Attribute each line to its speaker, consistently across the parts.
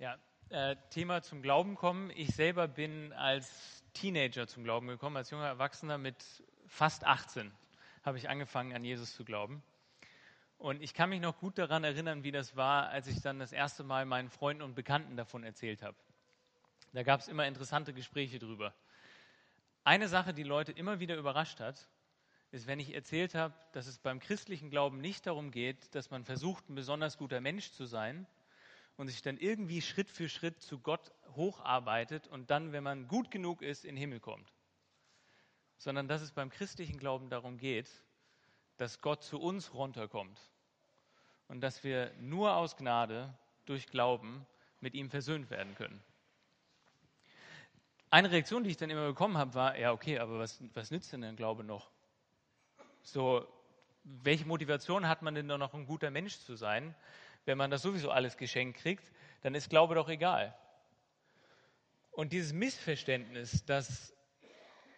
Speaker 1: Ja, äh, Thema zum Glauben kommen. Ich selber bin als Teenager zum Glauben gekommen, als junger Erwachsener mit fast 18 habe ich angefangen an Jesus zu glauben. Und ich kann mich noch gut daran erinnern, wie das war, als ich dann das erste Mal meinen Freunden und Bekannten davon erzählt habe. Da gab es immer interessante Gespräche drüber. Eine Sache, die Leute immer wieder überrascht hat, ist, wenn ich erzählt habe, dass es beim christlichen Glauben nicht darum geht, dass man versucht, ein besonders guter Mensch zu sein und sich dann irgendwie Schritt für Schritt zu Gott hocharbeitet und dann, wenn man gut genug ist, in den Himmel kommt. Sondern dass es beim christlichen Glauben darum geht, dass Gott zu uns runterkommt und dass wir nur aus Gnade durch Glauben mit ihm versöhnt werden können. Eine Reaktion, die ich dann immer bekommen habe, war, ja, okay, aber was, was nützt denn der Glaube noch? So, welche Motivation hat man denn noch, ein guter Mensch zu sein, wenn man das sowieso alles geschenkt kriegt? Dann ist Glaube doch egal. Und dieses Missverständnis, dass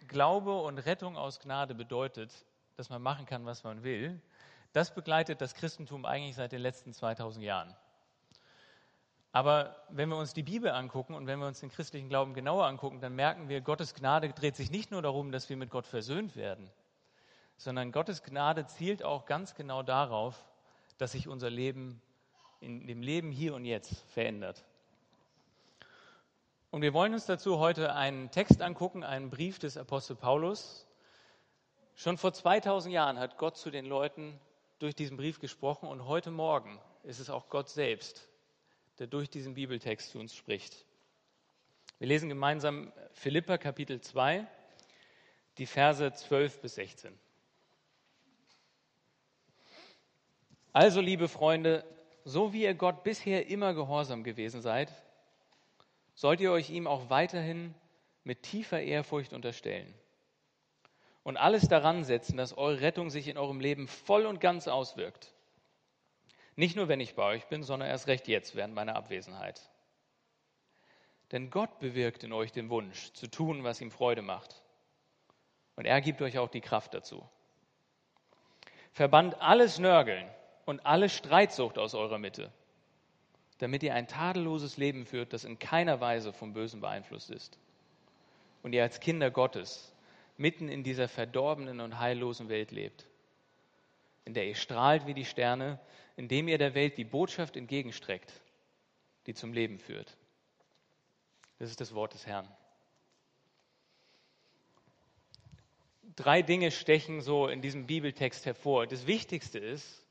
Speaker 1: Glaube und Rettung aus Gnade bedeutet, dass man machen kann, was man will, das begleitet das Christentum eigentlich seit den letzten 2000 Jahren. Aber wenn wir uns die Bibel angucken und wenn wir uns den christlichen Glauben genauer angucken, dann merken wir, Gottes Gnade dreht sich nicht nur darum, dass wir mit Gott versöhnt werden, sondern Gottes Gnade zielt auch ganz genau darauf, dass sich unser Leben in dem Leben hier und jetzt verändert. Und wir wollen uns dazu heute einen Text angucken, einen Brief des Apostel Paulus. Schon vor 2000 Jahren hat Gott zu den Leuten durch diesen Brief gesprochen und heute Morgen ist es auch Gott selbst, der durch diesen Bibeltext zu uns spricht. Wir lesen gemeinsam Philippa Kapitel 2, die Verse 12 bis 16. Also, liebe Freunde, so wie ihr Gott bisher immer gehorsam gewesen seid, sollt ihr euch ihm auch weiterhin mit tiefer Ehrfurcht unterstellen und alles daran setzen, dass eure Rettung sich in eurem Leben voll und ganz auswirkt. Nicht nur, wenn ich bei euch bin, sondern erst recht jetzt während meiner Abwesenheit. Denn Gott bewirkt in euch den Wunsch, zu tun, was ihm Freude macht. Und er gibt euch auch die Kraft dazu. Verbannt alles Nörgeln und alle Streitsucht aus eurer Mitte, damit ihr ein tadelloses Leben führt, das in keiner Weise vom Bösen beeinflusst ist. Und ihr als Kinder Gottes mitten in dieser verdorbenen und heillosen Welt lebt, in der ihr strahlt wie die Sterne indem ihr der Welt die Botschaft entgegenstreckt, die zum Leben führt. Das ist das Wort des Herrn. Drei Dinge stechen so in diesem Bibeltext hervor. Das Wichtigste ist,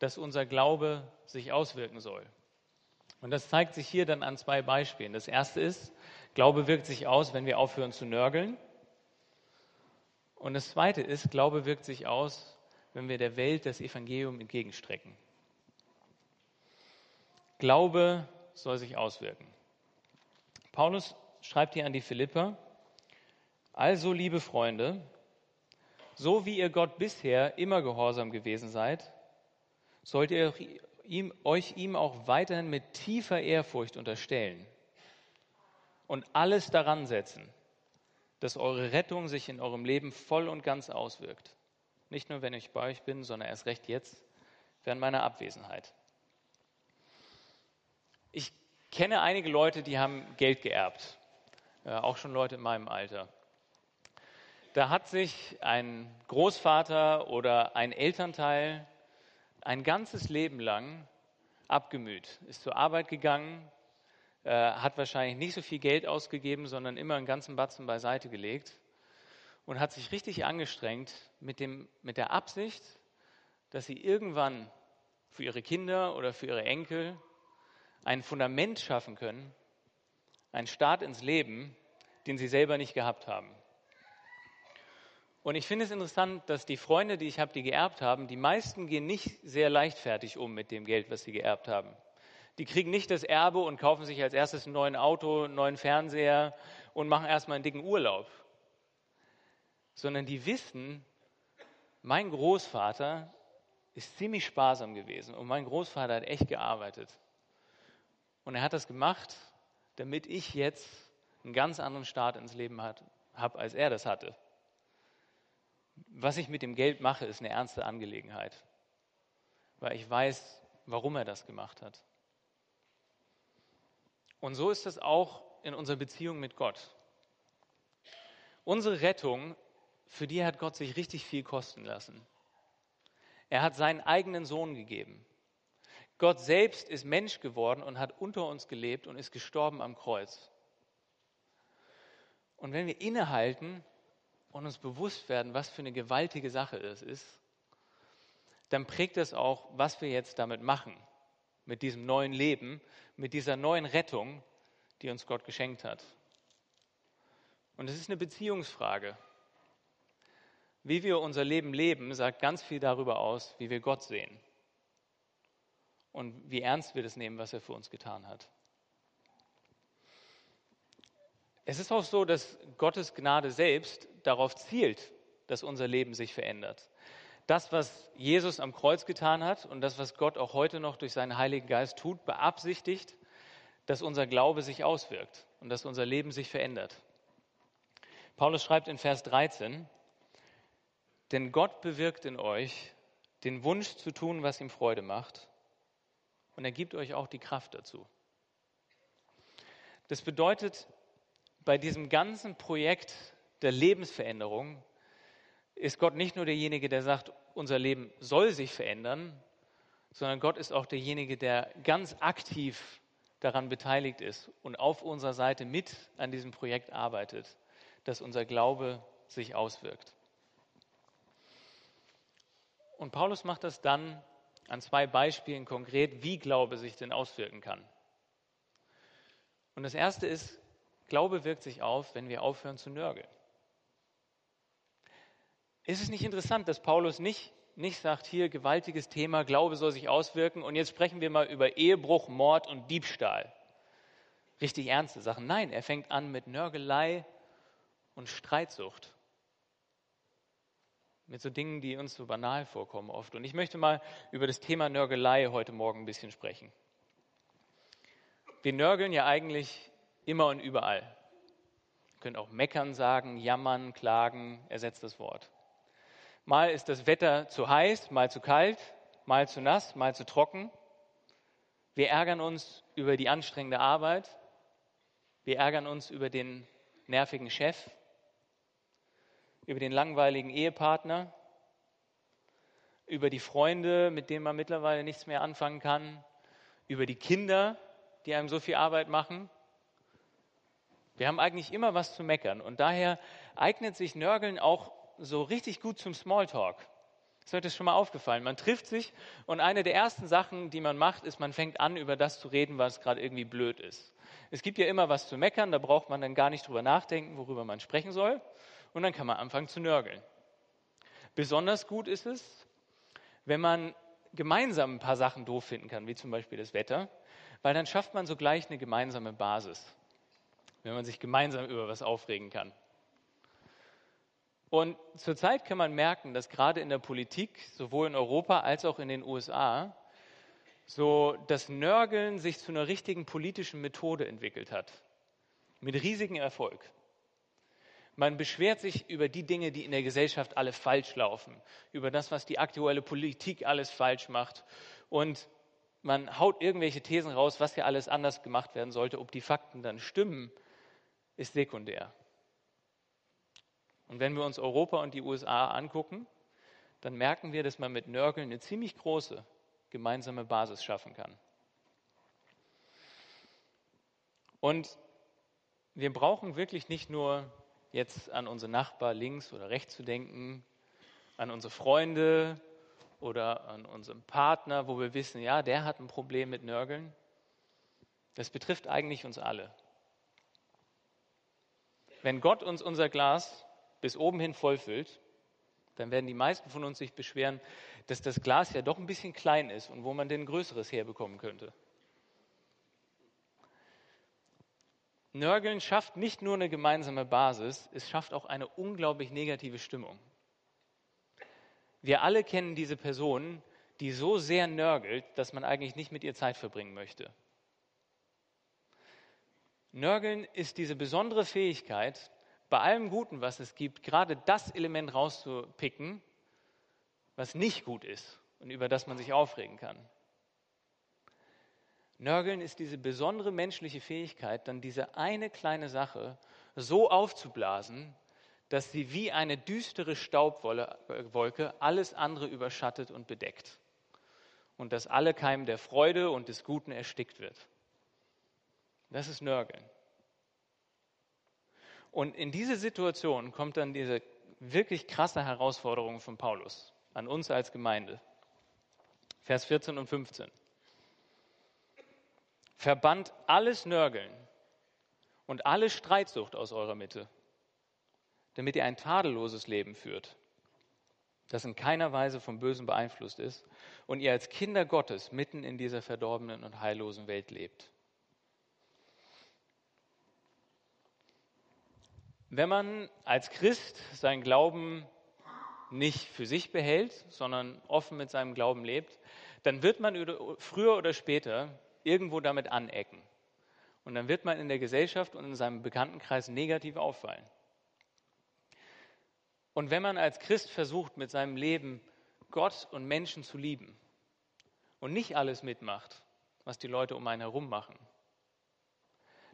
Speaker 1: dass unser Glaube sich auswirken soll. Und das zeigt sich hier dann an zwei Beispielen. Das erste ist, Glaube wirkt sich aus, wenn wir aufhören zu nörgeln. Und das zweite ist, Glaube wirkt sich aus, wenn wir der Welt das Evangelium entgegenstrecken. Glaube soll sich auswirken. Paulus schreibt hier an die Philipper, also liebe Freunde, so wie ihr Gott bisher immer gehorsam gewesen seid, sollt ihr ihm, euch ihm auch weiterhin mit tiefer Ehrfurcht unterstellen und alles daran setzen, dass eure Rettung sich in eurem Leben voll und ganz auswirkt. Nicht nur, wenn ich bei euch bin, sondern erst recht jetzt, während meiner Abwesenheit. Ich kenne einige Leute, die haben Geld geerbt, äh, auch schon Leute in meinem Alter. Da hat sich ein Großvater oder ein Elternteil ein ganzes Leben lang abgemüht, ist zur Arbeit gegangen, äh, hat wahrscheinlich nicht so viel Geld ausgegeben, sondern immer einen ganzen Batzen beiseite gelegt und hat sich richtig angestrengt mit, dem, mit der Absicht, dass sie irgendwann für ihre Kinder oder für ihre Enkel ein Fundament schaffen können, einen Start ins Leben, den sie selber nicht gehabt haben. Und ich finde es interessant, dass die Freunde, die ich habe, die geerbt haben, die meisten gehen nicht sehr leichtfertig um mit dem Geld, was sie geerbt haben. Die kriegen nicht das Erbe und kaufen sich als erstes ein neues Auto, einen neuen Fernseher und machen erstmal einen dicken Urlaub. Sondern die wissen, mein Großvater ist ziemlich sparsam gewesen und mein Großvater hat echt gearbeitet. Und er hat das gemacht, damit ich jetzt einen ganz anderen Start ins Leben habe, als er das hatte. Was ich mit dem Geld mache, ist eine ernste Angelegenheit, weil ich weiß, warum er das gemacht hat. Und so ist es auch in unserer Beziehung mit Gott. Unsere Rettung, für die hat Gott sich richtig viel kosten lassen. Er hat seinen eigenen Sohn gegeben. Gott selbst ist Mensch geworden und hat unter uns gelebt und ist gestorben am Kreuz. Und wenn wir innehalten und uns bewusst werden, was für eine gewaltige Sache es ist, dann prägt das auch, was wir jetzt damit machen, mit diesem neuen Leben, mit dieser neuen Rettung, die uns Gott geschenkt hat. Und es ist eine Beziehungsfrage. Wie wir unser Leben leben, sagt ganz viel darüber aus, wie wir Gott sehen und wie ernst wir das nehmen, was er für uns getan hat. Es ist auch so, dass Gottes Gnade selbst darauf zielt, dass unser Leben sich verändert. Das, was Jesus am Kreuz getan hat und das, was Gott auch heute noch durch seinen Heiligen Geist tut, beabsichtigt, dass unser Glaube sich auswirkt und dass unser Leben sich verändert. Paulus schreibt in Vers 13, denn Gott bewirkt in euch den Wunsch zu tun, was ihm Freude macht, und er gibt euch auch die Kraft dazu. Das bedeutet, bei diesem ganzen Projekt der Lebensveränderung ist Gott nicht nur derjenige, der sagt, unser Leben soll sich verändern, sondern Gott ist auch derjenige, der ganz aktiv daran beteiligt ist und auf unserer Seite mit an diesem Projekt arbeitet, dass unser Glaube sich auswirkt. Und Paulus macht das dann an zwei Beispielen konkret, wie Glaube sich denn auswirken kann. Und das erste ist, Glaube wirkt sich auf, wenn wir aufhören zu nörgeln. Ist es nicht interessant, dass Paulus nicht, nicht sagt, hier gewaltiges Thema, Glaube soll sich auswirken und jetzt sprechen wir mal über Ehebruch, Mord und Diebstahl. Richtig ernste Sachen. Nein, er fängt an mit Nörgelei und Streitsucht. Mit so Dingen, die uns so banal vorkommen oft. Und ich möchte mal über das Thema Nörgelei heute Morgen ein bisschen sprechen. Wir nörgeln ja eigentlich Immer und überall. Ihr könnt auch meckern sagen, jammern, klagen, ersetzt das Wort. Mal ist das Wetter zu heiß, mal zu kalt, mal zu nass, mal zu trocken. Wir ärgern uns über die anstrengende Arbeit. Wir ärgern uns über den nervigen Chef, über den langweiligen Ehepartner, über die Freunde, mit denen man mittlerweile nichts mehr anfangen kann, über die Kinder, die einem so viel Arbeit machen. Wir haben eigentlich immer was zu meckern und daher eignet sich Nörgeln auch so richtig gut zum Smalltalk. Ist euch das schon mal aufgefallen? Man trifft sich und eine der ersten Sachen, die man macht, ist, man fängt an, über das zu reden, was gerade irgendwie blöd ist. Es gibt ja immer was zu meckern, da braucht man dann gar nicht drüber nachdenken, worüber man sprechen soll. Und dann kann man anfangen zu nörgeln. Besonders gut ist es, wenn man gemeinsam ein paar Sachen doof finden kann, wie zum Beispiel das Wetter, weil dann schafft man sogleich eine gemeinsame Basis wenn man sich gemeinsam über was aufregen kann. Und zurzeit kann man merken, dass gerade in der Politik, sowohl in Europa als auch in den USA, so das Nörgeln sich zu einer richtigen politischen Methode entwickelt hat. Mit riesigem Erfolg. Man beschwert sich über die Dinge, die in der Gesellschaft alle falsch laufen, über das, was die aktuelle Politik alles falsch macht. Und man haut irgendwelche Thesen raus, was ja alles anders gemacht werden sollte. Ob die Fakten dann stimmen, ist sekundär. Und wenn wir uns Europa und die USA angucken, dann merken wir, dass man mit Nörgeln eine ziemlich große gemeinsame Basis schaffen kann. Und wir brauchen wirklich nicht nur jetzt an unsere Nachbar links oder rechts zu denken, an unsere Freunde oder an unseren Partner, wo wir wissen, ja, der hat ein Problem mit Nörgeln. Das betrifft eigentlich uns alle. Wenn Gott uns unser Glas bis oben hin vollfüllt, dann werden die meisten von uns sich beschweren, dass das Glas ja doch ein bisschen klein ist und wo man denn ein größeres herbekommen könnte. Nörgeln schafft nicht nur eine gemeinsame Basis, es schafft auch eine unglaublich negative Stimmung. Wir alle kennen diese Person, die so sehr nörgelt, dass man eigentlich nicht mit ihr Zeit verbringen möchte. Nörgeln ist diese besondere Fähigkeit, bei allem Guten, was es gibt, gerade das Element rauszupicken, was nicht gut ist und über das man sich aufregen kann. Nörgeln ist diese besondere menschliche Fähigkeit, dann diese eine kleine Sache so aufzublasen, dass sie wie eine düstere Staubwolke alles andere überschattet und bedeckt. Und dass alle Keim der Freude und des Guten erstickt wird. Das ist Nörgeln. Und in diese Situation kommt dann diese wirklich krasse Herausforderung von Paulus an uns als Gemeinde. Vers 14 und 15. Verbannt alles Nörgeln und alle Streitsucht aus eurer Mitte, damit ihr ein tadelloses Leben führt, das in keiner Weise vom Bösen beeinflusst ist und ihr als Kinder Gottes mitten in dieser verdorbenen und heillosen Welt lebt. Wenn man als Christ seinen Glauben nicht für sich behält, sondern offen mit seinem Glauben lebt, dann wird man früher oder später irgendwo damit anecken. Und dann wird man in der Gesellschaft und in seinem Bekanntenkreis negativ auffallen. Und wenn man als Christ versucht, mit seinem Leben Gott und Menschen zu lieben und nicht alles mitmacht, was die Leute um einen herum machen,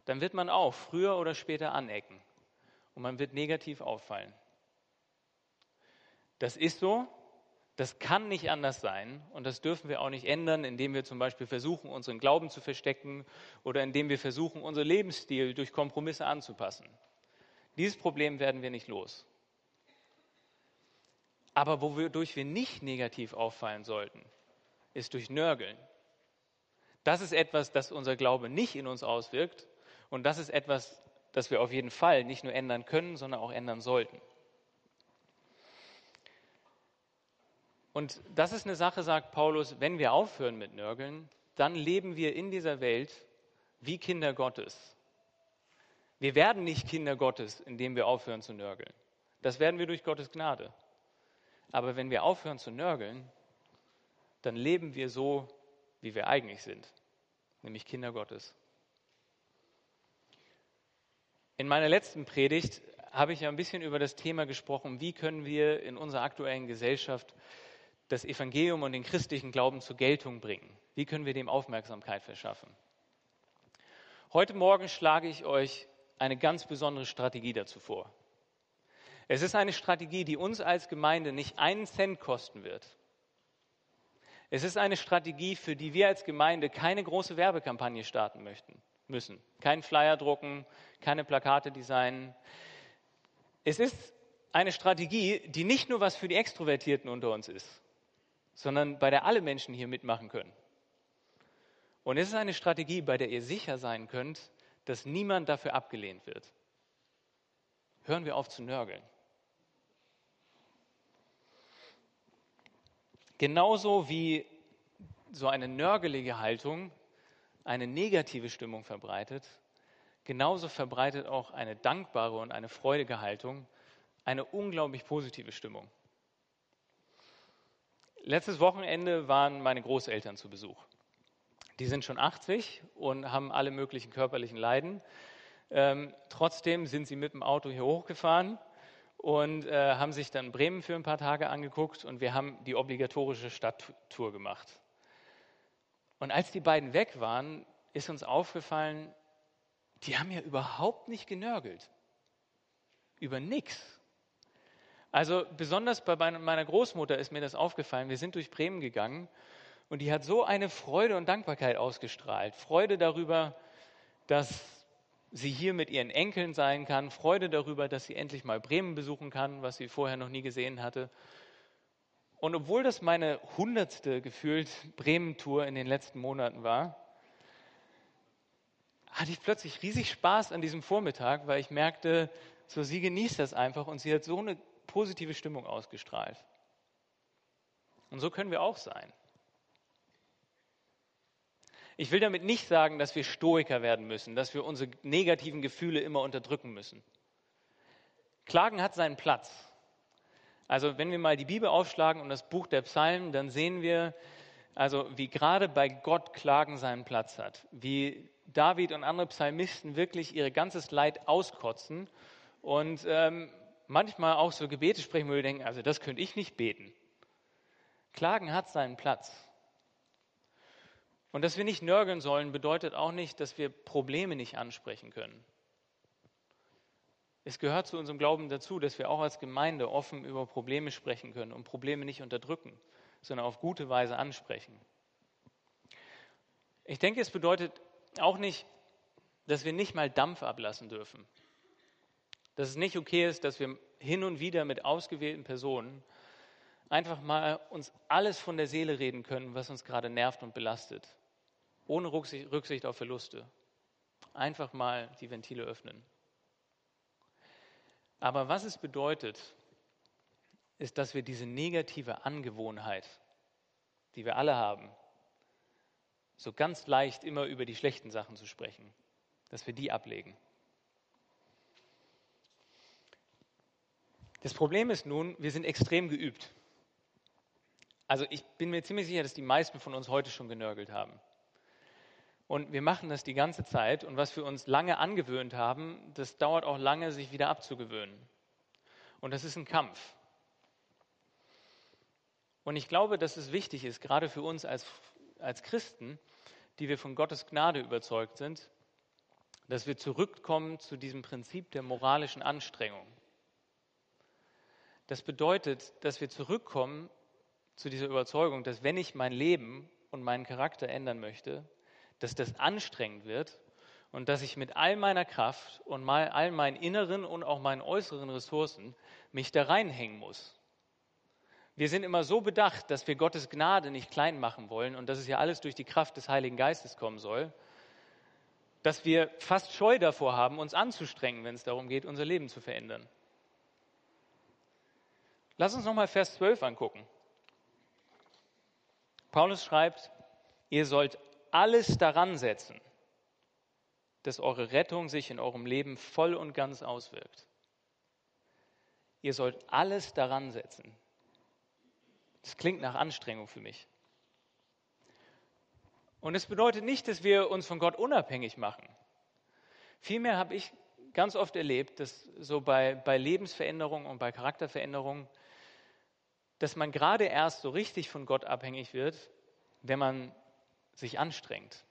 Speaker 1: dann wird man auch früher oder später anecken und man wird negativ auffallen. Das ist so das kann nicht anders sein und das dürfen wir auch nicht ändern, indem wir zum Beispiel versuchen, unseren Glauben zu verstecken oder indem wir versuchen, unseren Lebensstil durch Kompromisse anzupassen. Dieses Problem werden wir nicht los. Aber wodurch wir nicht negativ auffallen sollten, ist durch Nörgeln. Das ist etwas, das unser Glaube nicht in uns auswirkt und das ist etwas, das wir auf jeden Fall nicht nur ändern können, sondern auch ändern sollten. Und das ist eine Sache, sagt Paulus, wenn wir aufhören mit Nörgeln, dann leben wir in dieser Welt wie Kinder Gottes. Wir werden nicht Kinder Gottes, indem wir aufhören zu nörgeln. Das werden wir durch Gottes Gnade. Aber wenn wir aufhören zu nörgeln, dann leben wir so, wie wir eigentlich sind, nämlich Kinder Gottes. In meiner letzten Predigt habe ich ja ein bisschen über das Thema gesprochen, wie können wir in unserer aktuellen Gesellschaft das Evangelium und den christlichen Glauben zur Geltung bringen? Wie können wir dem Aufmerksamkeit verschaffen? Heute Morgen schlage ich euch eine ganz besondere Strategie dazu vor. Es ist eine Strategie, die uns als Gemeinde nicht einen Cent kosten wird. Es ist eine Strategie, für die wir als Gemeinde keine große Werbekampagne starten möchten, müssen. Keinen Flyer drucken, keine Plakate designen. Es ist eine Strategie, die nicht nur was für die Extrovertierten unter uns ist, sondern bei der alle Menschen hier mitmachen können. Und es ist eine Strategie, bei der ihr sicher sein könnt, dass niemand dafür abgelehnt wird. Hören wir auf zu nörgeln. Genauso wie so eine nörgelige Haltung eine negative Stimmung verbreitet, genauso verbreitet auch eine dankbare und eine freudige Haltung eine unglaublich positive Stimmung. Letztes Wochenende waren meine Großeltern zu Besuch. Die sind schon 80 und haben alle möglichen körperlichen Leiden. Ähm, trotzdem sind sie mit dem Auto hier hochgefahren und äh, haben sich dann Bremen für ein paar Tage angeguckt und wir haben die obligatorische Stadttour gemacht. Und als die beiden weg waren, ist uns aufgefallen, die haben ja überhaupt nicht genörgelt. Über nichts. Also besonders bei meiner Großmutter ist mir das aufgefallen. Wir sind durch Bremen gegangen und die hat so eine Freude und Dankbarkeit ausgestrahlt. Freude darüber, dass sie hier mit ihren Enkeln sein kann. Freude darüber, dass sie endlich mal Bremen besuchen kann, was sie vorher noch nie gesehen hatte. Und obwohl das meine hundertste gefühlt Bremen-Tour in den letzten Monaten war, hatte ich plötzlich riesig Spaß an diesem Vormittag, weil ich merkte, so sie genießt das einfach und sie hat so eine positive Stimmung ausgestrahlt. Und so können wir auch sein. Ich will damit nicht sagen, dass wir Stoiker werden müssen, dass wir unsere negativen Gefühle immer unterdrücken müssen. Klagen hat seinen Platz. Also wenn wir mal die Bibel aufschlagen und das Buch der Psalmen, dann sehen wir, also wie gerade bei Gott Klagen seinen Platz hat, wie David und andere Psalmisten wirklich ihr ganzes Leid auskotzen und ähm, manchmal auch so Gebete sprechen, wo wir denken, also das könnte ich nicht beten. Klagen hat seinen Platz. Und dass wir nicht nörgeln sollen, bedeutet auch nicht, dass wir Probleme nicht ansprechen können. Es gehört zu unserem Glauben dazu, dass wir auch als Gemeinde offen über Probleme sprechen können und Probleme nicht unterdrücken, sondern auf gute Weise ansprechen. Ich denke, es bedeutet auch nicht, dass wir nicht mal Dampf ablassen dürfen. Dass es nicht okay ist, dass wir hin und wieder mit ausgewählten Personen einfach mal uns alles von der Seele reden können, was uns gerade nervt und belastet. Ohne Rücksicht auf Verluste. Einfach mal die Ventile öffnen. Aber was es bedeutet, ist, dass wir diese negative Angewohnheit, die wir alle haben, so ganz leicht immer über die schlechten Sachen zu sprechen, dass wir die ablegen. Das Problem ist nun, wir sind extrem geübt. Also ich bin mir ziemlich sicher, dass die meisten von uns heute schon genörgelt haben. Und wir machen das die ganze Zeit. Und was wir uns lange angewöhnt haben, das dauert auch lange, sich wieder abzugewöhnen. Und das ist ein Kampf. Und ich glaube, dass es wichtig ist, gerade für uns als, als Christen, die wir von Gottes Gnade überzeugt sind, dass wir zurückkommen zu diesem Prinzip der moralischen Anstrengung. Das bedeutet, dass wir zurückkommen zu dieser Überzeugung, dass wenn ich mein Leben und meinen Charakter ändern möchte, dass das anstrengend wird und dass ich mit all meiner Kraft und all meinen inneren und auch meinen äußeren Ressourcen mich da reinhängen muss. Wir sind immer so bedacht, dass wir Gottes Gnade nicht klein machen wollen und dass es ja alles durch die Kraft des Heiligen Geistes kommen soll, dass wir fast Scheu davor haben, uns anzustrengen, wenn es darum geht, unser Leben zu verändern. Lass uns nochmal Vers 12 angucken. Paulus schreibt, ihr sollt alles daran setzen, dass eure Rettung sich in eurem Leben voll und ganz auswirkt. Ihr sollt alles daran setzen. Das klingt nach Anstrengung für mich. Und es bedeutet nicht, dass wir uns von Gott unabhängig machen. Vielmehr habe ich ganz oft erlebt, dass so bei, bei Lebensveränderungen und bei Charakterveränderungen, dass man gerade erst so richtig von Gott abhängig wird, wenn man sich anstrengt.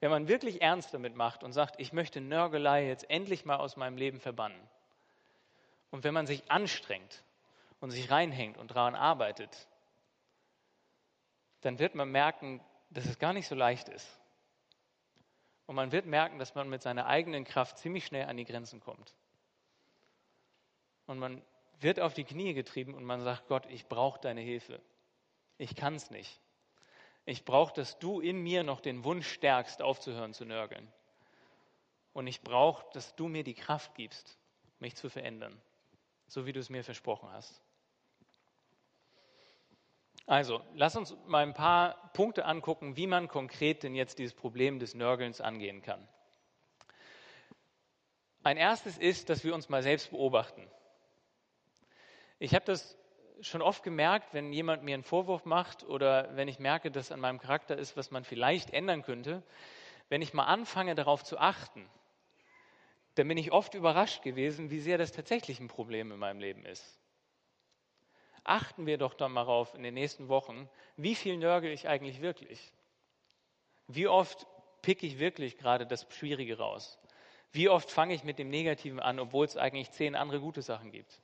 Speaker 1: Wenn man wirklich ernst damit macht und sagt, ich möchte Nörgelei jetzt endlich mal aus meinem Leben verbannen. Und wenn man sich anstrengt und sich reinhängt und daran arbeitet, dann wird man merken, dass es gar nicht so leicht ist. Und man wird merken, dass man mit seiner eigenen Kraft ziemlich schnell an die Grenzen kommt. Und man wird auf die Knie getrieben und man sagt, Gott, ich brauche deine Hilfe. Ich kann es nicht. Ich brauche, dass du in mir noch den Wunsch stärkst, aufzuhören zu nörgeln. Und ich brauche, dass du mir die Kraft gibst, mich zu verändern, so wie du es mir versprochen hast. Also, lass uns mal ein paar Punkte angucken, wie man konkret denn jetzt dieses Problem des Nörgelns angehen kann. Ein erstes ist, dass wir uns mal selbst beobachten. Ich habe das schon oft gemerkt, wenn jemand mir einen Vorwurf macht oder wenn ich merke, dass an meinem Charakter ist, was man vielleicht ändern könnte, wenn ich mal anfange darauf zu achten, dann bin ich oft überrascht gewesen, wie sehr das tatsächlich ein Problem in meinem Leben ist. Achten wir doch dann mal darauf in den nächsten Wochen, wie viel nörgel ich eigentlich wirklich? Wie oft picke ich wirklich gerade das Schwierige raus? Wie oft fange ich mit dem Negativen an, obwohl es eigentlich zehn andere gute Sachen gibt?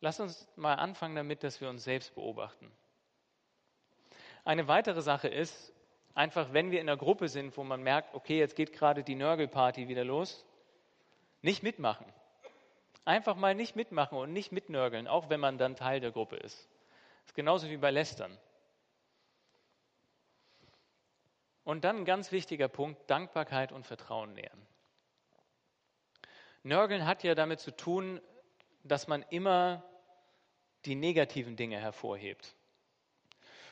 Speaker 1: Lass uns mal anfangen damit, dass wir uns selbst beobachten. Eine weitere Sache ist, einfach wenn wir in einer Gruppe sind, wo man merkt, okay, jetzt geht gerade die Nörgelparty wieder los, nicht mitmachen. Einfach mal nicht mitmachen und nicht mitnörgeln, auch wenn man dann Teil der Gruppe ist. Das ist genauso wie bei Lästern. Und dann ein ganz wichtiger Punkt, Dankbarkeit und Vertrauen nähern. Nörgeln hat ja damit zu tun, dass man immer die negativen Dinge hervorhebt.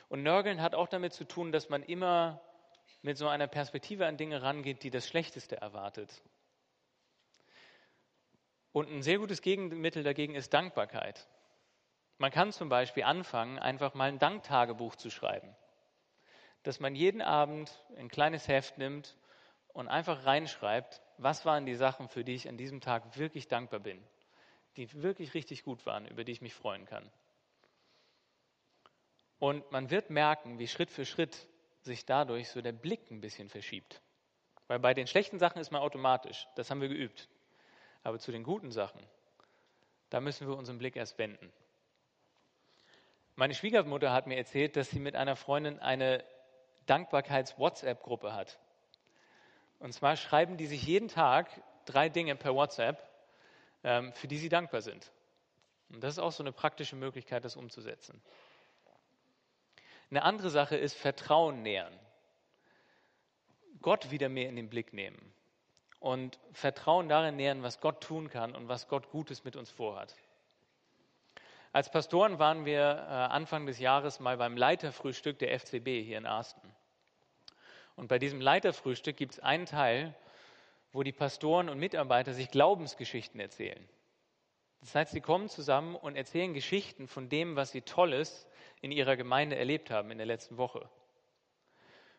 Speaker 1: Und Nörgeln hat auch damit zu tun, dass man immer mit so einer Perspektive an Dinge rangeht, die das Schlechteste erwartet. Und ein sehr gutes Gegenmittel dagegen ist Dankbarkeit. Man kann zum Beispiel anfangen, einfach mal ein Danktagebuch zu schreiben. Dass man jeden Abend ein kleines Heft nimmt und einfach reinschreibt, was waren die Sachen, für die ich an diesem Tag wirklich dankbar bin die wirklich richtig gut waren, über die ich mich freuen kann. Und man wird merken, wie Schritt für Schritt sich dadurch so der Blick ein bisschen verschiebt. Weil bei den schlechten Sachen ist man automatisch, das haben wir geübt. Aber zu den guten Sachen, da müssen wir unseren Blick erst wenden. Meine Schwiegermutter hat mir erzählt, dass sie mit einer Freundin eine Dankbarkeits-WhatsApp-Gruppe hat. Und zwar schreiben die sich jeden Tag drei Dinge per WhatsApp, für die sie dankbar sind. Und das ist auch so eine praktische Möglichkeit, das umzusetzen. Eine andere Sache ist Vertrauen nähern. Gott wieder mehr in den Blick nehmen und Vertrauen darin nähern, was Gott tun kann und was Gott Gutes mit uns vorhat. Als Pastoren waren wir äh, Anfang des Jahres mal beim Leiterfrühstück der FCB hier in Arsten. Und bei diesem Leiterfrühstück gibt es einen Teil, wo die Pastoren und Mitarbeiter sich Glaubensgeschichten erzählen. Das heißt, sie kommen zusammen und erzählen Geschichten von dem, was sie Tolles in ihrer Gemeinde erlebt haben in der letzten Woche.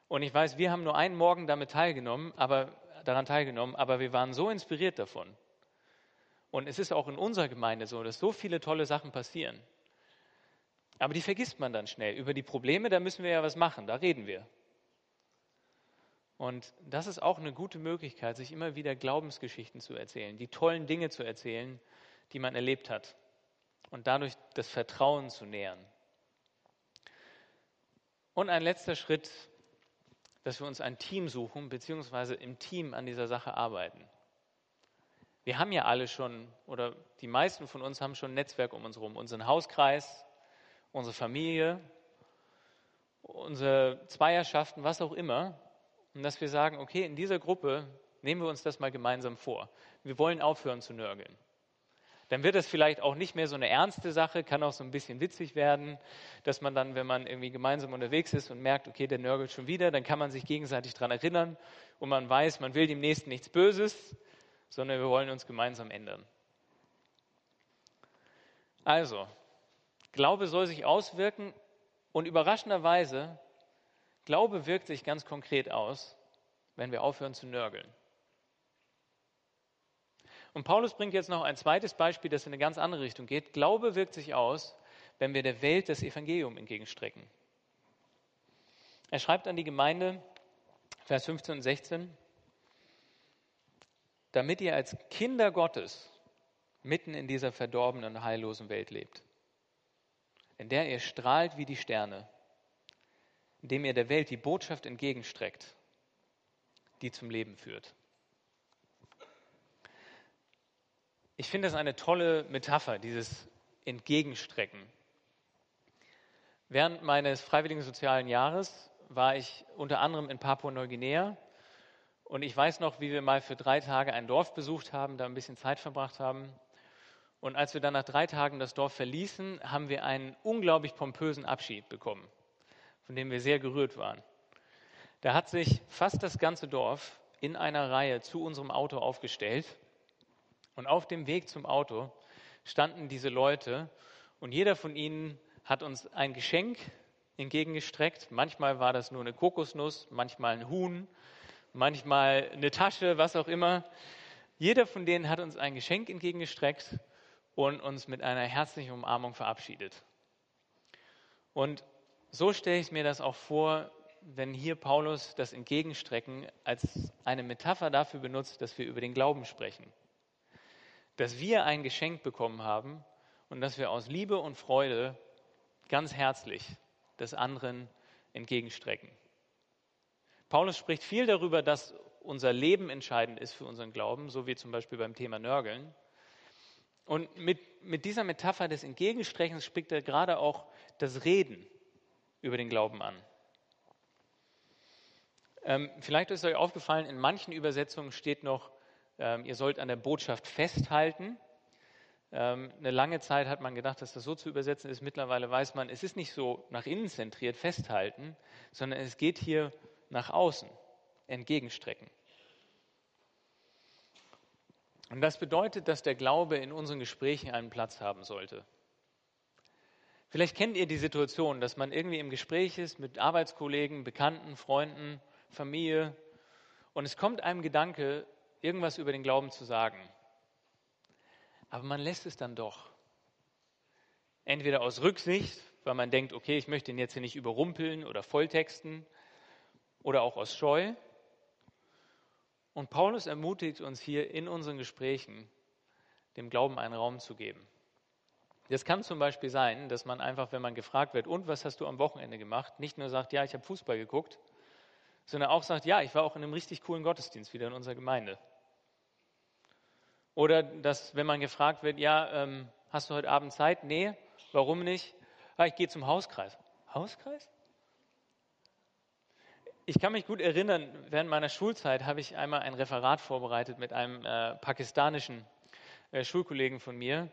Speaker 1: Und ich weiß, wir haben nur einen Morgen damit teilgenommen, aber daran teilgenommen, aber wir waren so inspiriert davon. Und es ist auch in unserer Gemeinde so, dass so viele tolle Sachen passieren. Aber die vergisst man dann schnell. Über die Probleme, da müssen wir ja was machen, da reden wir. Und das ist auch eine gute Möglichkeit, sich immer wieder Glaubensgeschichten zu erzählen, die tollen Dinge zu erzählen, die man erlebt hat. Und dadurch das Vertrauen zu nähern. Und ein letzter Schritt, dass wir uns ein Team suchen, beziehungsweise im Team an dieser Sache arbeiten. Wir haben ja alle schon, oder die meisten von uns haben schon ein Netzwerk um uns herum, unseren Hauskreis, unsere Familie, unsere Zweierschaften, was auch immer. Und dass wir sagen, okay, in dieser Gruppe nehmen wir uns das mal gemeinsam vor. Wir wollen aufhören zu nörgeln dann wird es vielleicht auch nicht mehr so eine ernste Sache, kann auch so ein bisschen witzig werden, dass man dann, wenn man irgendwie gemeinsam unterwegs ist und merkt, okay, der nörgelt schon wieder, dann kann man sich gegenseitig daran erinnern und man weiß, man will dem Nächsten nichts Böses, sondern wir wollen uns gemeinsam ändern. Also, Glaube soll sich auswirken und überraschenderweise, Glaube wirkt sich ganz konkret aus, wenn wir aufhören zu nörgeln. Und Paulus bringt jetzt noch ein zweites Beispiel, das in eine ganz andere Richtung geht. Glaube wirkt sich aus, wenn wir der Welt das Evangelium entgegenstrecken. Er schreibt an die Gemeinde, Vers 15 und 16, damit ihr als Kinder Gottes mitten in dieser verdorbenen heillosen Welt lebt, in der ihr strahlt wie die Sterne, indem ihr der Welt die Botschaft entgegenstreckt, die zum Leben führt. Ich finde das eine tolle Metapher, dieses Entgegenstrecken. Während meines freiwilligen sozialen Jahres war ich unter anderem in Papua-Neuguinea und ich weiß noch, wie wir mal für drei Tage ein Dorf besucht haben, da ein bisschen Zeit verbracht haben. Und als wir dann nach drei Tagen das Dorf verließen, haben wir einen unglaublich pompösen Abschied bekommen, von dem wir sehr gerührt waren. Da hat sich fast das ganze Dorf in einer Reihe zu unserem Auto aufgestellt und auf dem Weg zum Auto standen diese Leute und jeder von ihnen hat uns ein Geschenk entgegengestreckt. Manchmal war das nur eine Kokosnuss, manchmal ein Huhn, manchmal eine Tasche, was auch immer. Jeder von denen hat uns ein Geschenk entgegengestreckt und uns mit einer herzlichen Umarmung verabschiedet. Und so stelle ich mir das auch vor, wenn hier Paulus das Entgegenstrecken als eine Metapher dafür benutzt, dass wir über den Glauben sprechen dass wir ein Geschenk bekommen haben und dass wir aus Liebe und Freude ganz herzlich des anderen entgegenstrecken. Paulus spricht viel darüber, dass unser Leben entscheidend ist für unseren Glauben, so wie zum Beispiel beim Thema Nörgeln. Und mit, mit dieser Metapher des Entgegenstreckens spricht er gerade auch das Reden über den Glauben an. Ähm, vielleicht ist euch aufgefallen, in manchen Übersetzungen steht noch ähm, ihr sollt an der Botschaft festhalten. Ähm, eine lange Zeit hat man gedacht, dass das so zu übersetzen ist. Mittlerweile weiß man, es ist nicht so nach innen zentriert festhalten, sondern es geht hier nach außen, entgegenstrecken. Und das bedeutet, dass der Glaube in unseren Gesprächen einen Platz haben sollte. Vielleicht kennt ihr die Situation, dass man irgendwie im Gespräch ist mit Arbeitskollegen, Bekannten, Freunden, Familie und es kommt einem Gedanke, irgendwas über den Glauben zu sagen. Aber man lässt es dann doch. Entweder aus Rücksicht, weil man denkt, okay, ich möchte ihn jetzt hier nicht überrumpeln oder volltexten, oder auch aus Scheu. Und Paulus ermutigt uns hier in unseren Gesprächen, dem Glauben einen Raum zu geben. Das kann zum Beispiel sein, dass man einfach, wenn man gefragt wird, und was hast du am Wochenende gemacht, nicht nur sagt, ja, ich habe Fußball geguckt, sondern auch sagt, ja, ich war auch in einem richtig coolen Gottesdienst wieder in unserer Gemeinde. Oder dass, wenn man gefragt wird, ja, ähm, hast du heute Abend Zeit? Nee, warum nicht? Ah, ich gehe zum Hauskreis. Hauskreis? Ich kann mich gut erinnern, während meiner Schulzeit habe ich einmal ein Referat vorbereitet mit einem äh, pakistanischen äh, Schulkollegen von mir.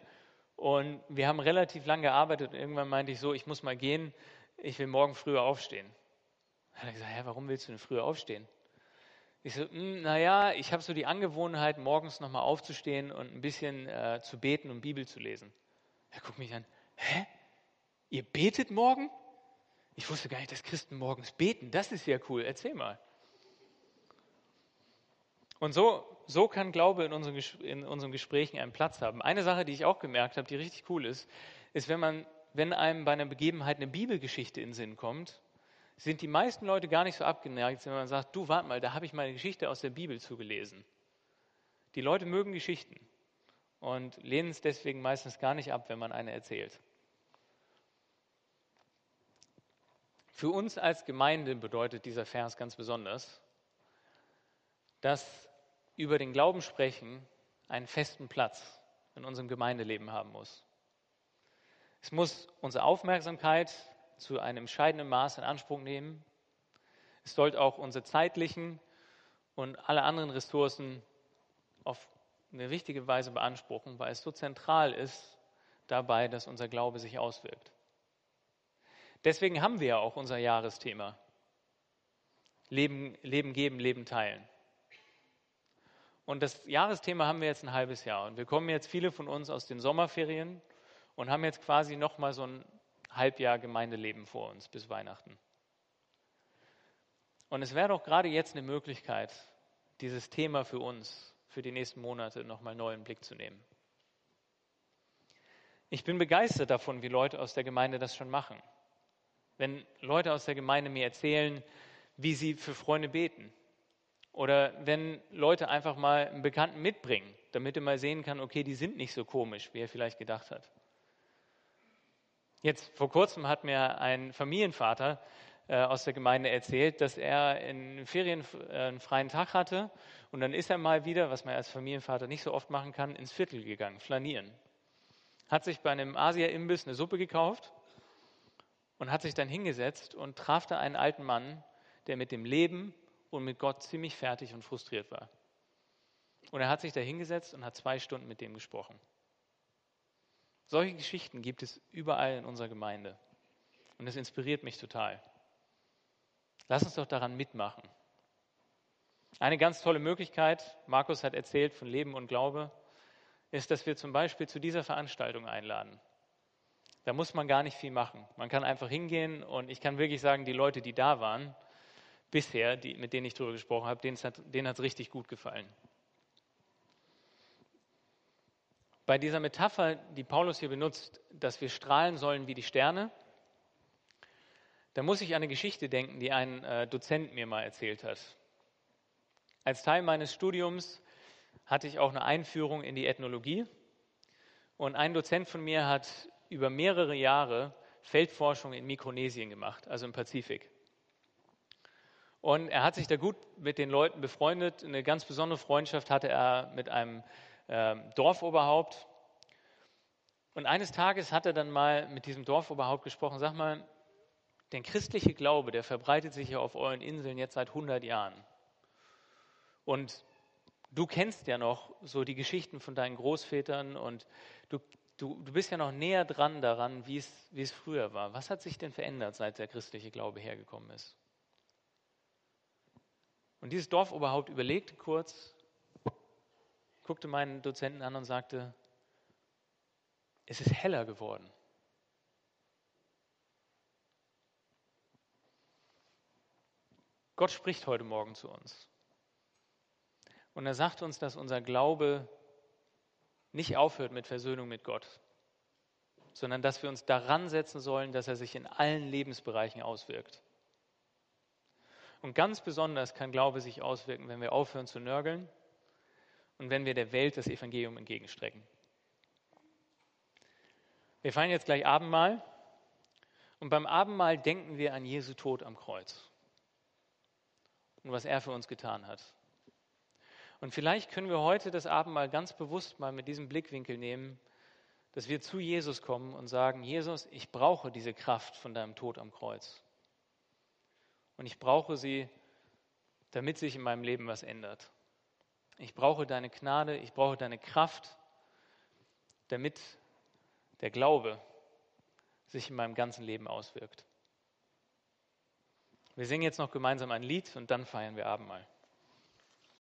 Speaker 1: Und wir haben relativ lange gearbeitet und irgendwann meinte ich so, ich muss mal gehen, ich will morgen früher aufstehen. Dann hat er gesagt, ja, warum willst du denn früher aufstehen? Ich so, hm, naja, ich habe so die Angewohnheit, morgens nochmal aufzustehen und ein bisschen äh, zu beten und Bibel zu lesen. Er guckt mich an, hä? Ihr betet morgen? Ich wusste gar nicht, dass Christen morgens beten. Das ist ja cool. Erzähl mal. Und so, so kann Glaube in unseren, in unseren Gesprächen einen Platz haben. Eine Sache, die ich auch gemerkt habe, die richtig cool ist, ist, wenn, man, wenn einem bei einer Begebenheit eine Bibelgeschichte in den Sinn kommt, sind die meisten Leute gar nicht so abgeneigt, wenn man sagt, du, warte mal, da habe ich mal eine Geschichte aus der Bibel zugelesen. Die Leute mögen Geschichten und lehnen es deswegen meistens gar nicht ab, wenn man eine erzählt. Für uns als Gemeinde bedeutet dieser Vers ganz besonders, dass über den Glauben sprechen einen festen Platz in unserem Gemeindeleben haben muss. Es muss unsere Aufmerksamkeit zu einem entscheidenden Maß in Anspruch nehmen. Es sollte auch unsere zeitlichen und alle anderen Ressourcen auf eine wichtige Weise beanspruchen, weil es so zentral ist dabei, dass unser Glaube sich auswirkt. Deswegen haben wir ja auch unser Jahresthema. Leben, Leben geben, Leben teilen. Und das Jahresthema haben wir jetzt ein halbes Jahr. Und wir kommen jetzt viele von uns aus den Sommerferien und haben jetzt quasi nochmal so ein Halbjahr Gemeindeleben vor uns bis Weihnachten. Und es wäre doch gerade jetzt eine Möglichkeit, dieses Thema für uns, für die nächsten Monate nochmal neu in den Blick zu nehmen. Ich bin begeistert davon, wie Leute aus der Gemeinde das schon machen. Wenn Leute aus der Gemeinde mir erzählen, wie sie für Freunde beten. Oder wenn Leute einfach mal einen Bekannten mitbringen, damit er mal sehen kann, okay, die sind nicht so komisch, wie er vielleicht gedacht hat. Jetzt vor kurzem hat mir ein Familienvater äh, aus der Gemeinde erzählt, dass er in Ferien äh, einen freien Tag hatte und dann ist er mal wieder, was man als Familienvater nicht so oft machen kann, ins Viertel gegangen, flanieren. Hat sich bei einem Asia-Imbiss eine Suppe gekauft und hat sich dann hingesetzt und traf da einen alten Mann, der mit dem Leben und mit Gott ziemlich fertig und frustriert war. Und er hat sich da hingesetzt und hat zwei Stunden mit dem gesprochen. Solche Geschichten gibt es überall in unserer Gemeinde. Und das inspiriert mich total. Lass uns doch daran mitmachen. Eine ganz tolle Möglichkeit, Markus hat erzählt von Leben und Glaube, ist, dass wir zum Beispiel zu dieser Veranstaltung einladen. Da muss man gar nicht viel machen. Man kann einfach hingehen und ich kann wirklich sagen, die Leute, die da waren, bisher, die, mit denen ich darüber gesprochen habe, denen hat es richtig gut gefallen. Bei dieser Metapher, die Paulus hier benutzt, dass wir strahlen sollen wie die Sterne, da muss ich an eine Geschichte denken, die ein äh, Dozent mir mal erzählt hat. Als Teil meines Studiums hatte ich auch eine Einführung in die Ethnologie und ein Dozent von mir hat über mehrere Jahre Feldforschung in Mikronesien gemacht, also im Pazifik. Und er hat sich da gut mit den Leuten befreundet. Eine ganz besondere Freundschaft hatte er mit einem äh, Dorfoberhaupt. Und eines Tages hat er dann mal mit diesem Dorfoberhaupt gesprochen. Sag mal, der christliche Glaube, der verbreitet sich ja auf euren Inseln jetzt seit 100 Jahren. Und du kennst ja noch so die Geschichten von deinen Großvätern und du du, du bist ja noch näher dran daran, wie es, wie es früher war. Was hat sich denn verändert, seit der christliche Glaube hergekommen ist? Und dieses Dorfoberhaupt überlegte kurz, guckte meinen Dozenten an und sagte, es ist heller geworden. Gott spricht heute Morgen zu uns. Und er sagt uns, dass unser Glaube nicht aufhört mit Versöhnung mit Gott, sondern dass wir uns daran setzen sollen, dass er sich in allen Lebensbereichen auswirkt. Und ganz besonders kann Glaube sich auswirken, wenn wir aufhören zu nörgeln und wenn wir der Welt das Evangelium entgegenstrecken. Wir feiern jetzt gleich Abendmahl und beim Abendmahl denken wir an Jesu Tod am Kreuz und was er für uns getan hat. Und vielleicht können wir heute das Abendmahl ganz bewusst mal mit diesem Blickwinkel nehmen, dass wir zu Jesus kommen und sagen, Jesus, ich brauche diese Kraft von deinem Tod am Kreuz. Und ich brauche sie, damit sich in meinem Leben was ändert. Ich brauche deine Gnade, ich brauche deine Kraft, damit der Glaube sich in meinem ganzen Leben auswirkt. Wir singen jetzt noch gemeinsam ein Lied und dann feiern wir Abendmahl.